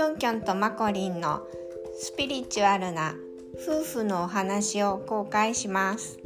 きょんきょんとまこりんのスピリチュアルな夫婦のお話を公開します。